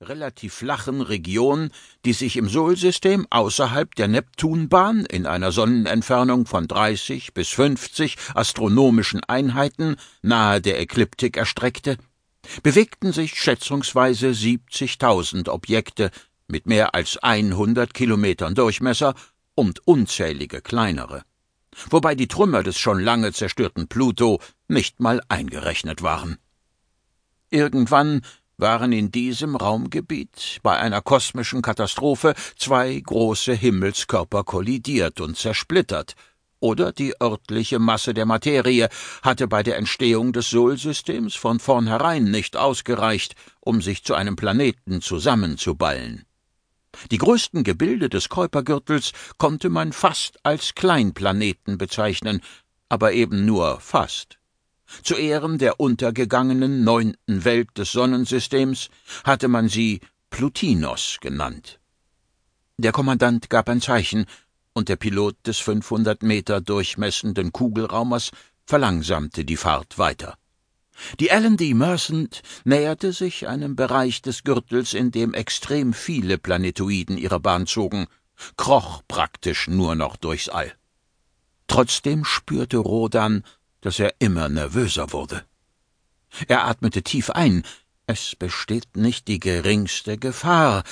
relativ flachen Region, die sich im Solsystem außerhalb der Neptunbahn in einer Sonnenentfernung von 30 bis 50 astronomischen Einheiten nahe der Ekliptik erstreckte, bewegten sich schätzungsweise 70.000 Objekte mit mehr als 100 Kilometern Durchmesser und unzählige kleinere, wobei die Trümmer des schon lange zerstörten Pluto nicht mal eingerechnet waren. Irgendwann waren in diesem Raumgebiet bei einer kosmischen Katastrophe zwei große Himmelskörper kollidiert und zersplittert, oder die örtliche Masse der Materie hatte bei der Entstehung des Solsystems von vornherein nicht ausgereicht, um sich zu einem Planeten zusammenzuballen. Die größten Gebilde des Kuipergürtels konnte man fast als Kleinplaneten bezeichnen, aber eben nur fast. Zu Ehren der untergegangenen neunten Welt des Sonnensystems hatte man sie Plutinos genannt. Der Kommandant gab ein Zeichen, und der Pilot des 500 Meter durchmessenden Kugelraumers verlangsamte die Fahrt weiter. Die Allen D. Mercant näherte sich einem Bereich des Gürtels, in dem extrem viele Planetoiden ihre Bahn zogen, kroch praktisch nur noch durchs All. Trotzdem spürte Rodan, dass er immer nervöser wurde. Er atmete tief ein. Es besteht nicht die geringste Gefahr,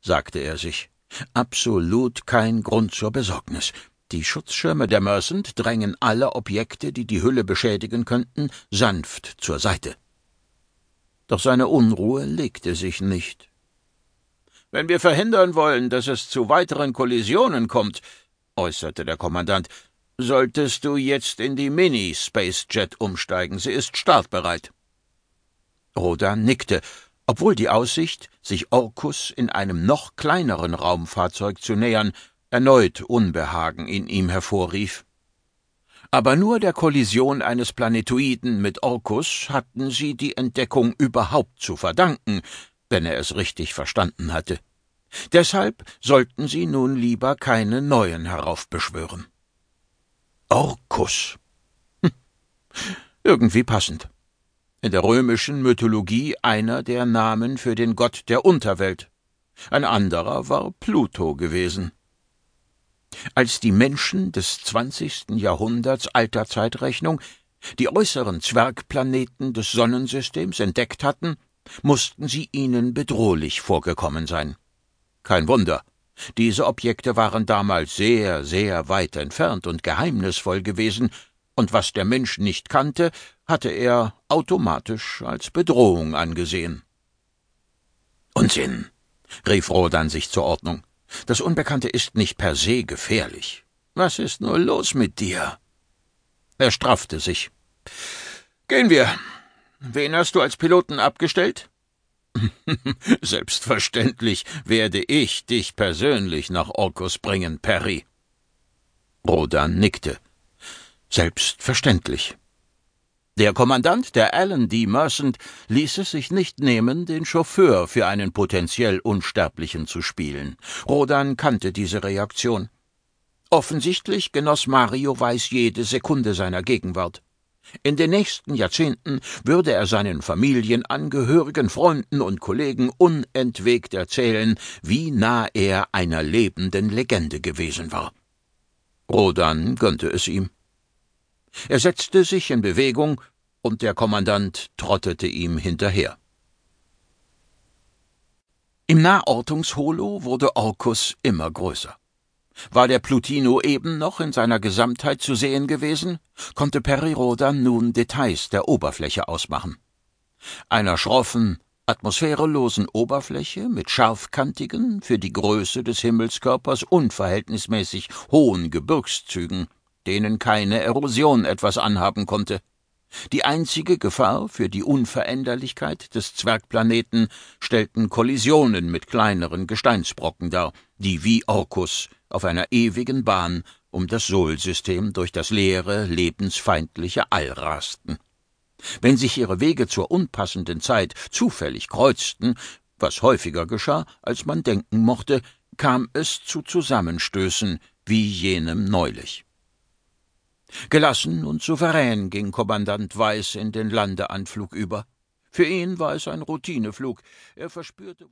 sagte er sich. Absolut kein Grund zur Besorgnis. Die Schutzschirme der Mercent drängen alle Objekte, die die Hülle beschädigen könnten, sanft zur Seite. Doch seine Unruhe legte sich nicht. Wenn wir verhindern wollen, dass es zu weiteren Kollisionen kommt, äußerte der Kommandant, solltest du jetzt in die Mini-Spacejet umsteigen. Sie ist startbereit. Rodan nickte, obwohl die Aussicht, sich Orkus in einem noch kleineren Raumfahrzeug zu nähern, erneut Unbehagen in ihm hervorrief. Aber nur der Kollision eines Planetoiden mit Orkus hatten sie die Entdeckung überhaupt zu verdanken, wenn er es richtig verstanden hatte. Deshalb sollten sie nun lieber keine neuen heraufbeschwören. Orkus. Hm. Irgendwie passend. In der römischen Mythologie einer der Namen für den Gott der Unterwelt. Ein anderer war Pluto gewesen. Als die Menschen des zwanzigsten Jahrhunderts alter Zeitrechnung die äußeren Zwergplaneten des Sonnensystems entdeckt hatten, mussten sie ihnen bedrohlich vorgekommen sein. Kein Wunder, diese Objekte waren damals sehr, sehr weit entfernt und geheimnisvoll gewesen, und was der Mensch nicht kannte, hatte er automatisch als Bedrohung angesehen. Unsinn, rief Rodan sich zur Ordnung. Das Unbekannte ist nicht per se gefährlich. Was ist nur los mit dir? Er straffte sich. Gehen wir. Wen hast du als Piloten abgestellt? Selbstverständlich werde ich dich persönlich nach Orkus bringen, Perry. Rodan nickte. Selbstverständlich. Der Kommandant der Allen D. Mercant ließ es sich nicht nehmen, den Chauffeur für einen potenziell Unsterblichen zu spielen. Rodan kannte diese Reaktion. Offensichtlich genoss Mario Weiß jede Sekunde seiner Gegenwart. In den nächsten Jahrzehnten würde er seinen Familienangehörigen, Freunden und Kollegen unentwegt erzählen, wie nah er einer lebenden Legende gewesen war. Rodan gönnte es ihm. Er setzte sich in Bewegung, und der Kommandant trottete ihm hinterher. Im Nahortungsholo wurde Orkus immer größer. War der Plutino eben noch in seiner Gesamtheit zu sehen gewesen, konnte Periroda nun Details der Oberfläche ausmachen. Einer schroffen, atmosphärelosen Oberfläche mit scharfkantigen, für die Größe des Himmelskörpers unverhältnismäßig hohen Gebirgszügen, denen keine Erosion etwas anhaben konnte. Die einzige Gefahr für die Unveränderlichkeit des Zwergplaneten stellten Kollisionen mit kleineren Gesteinsbrocken dar, die wie Orkus auf einer ewigen Bahn um das Solsystem durch das leere, lebensfeindliche All rasten. Wenn sich ihre Wege zur unpassenden Zeit zufällig kreuzten, was häufiger geschah, als man denken mochte, kam es zu Zusammenstößen wie jenem neulich. Gelassen und souverän ging Kommandant Weiß in den Landeanflug über. Für ihn war es ein Routineflug. Er verspürte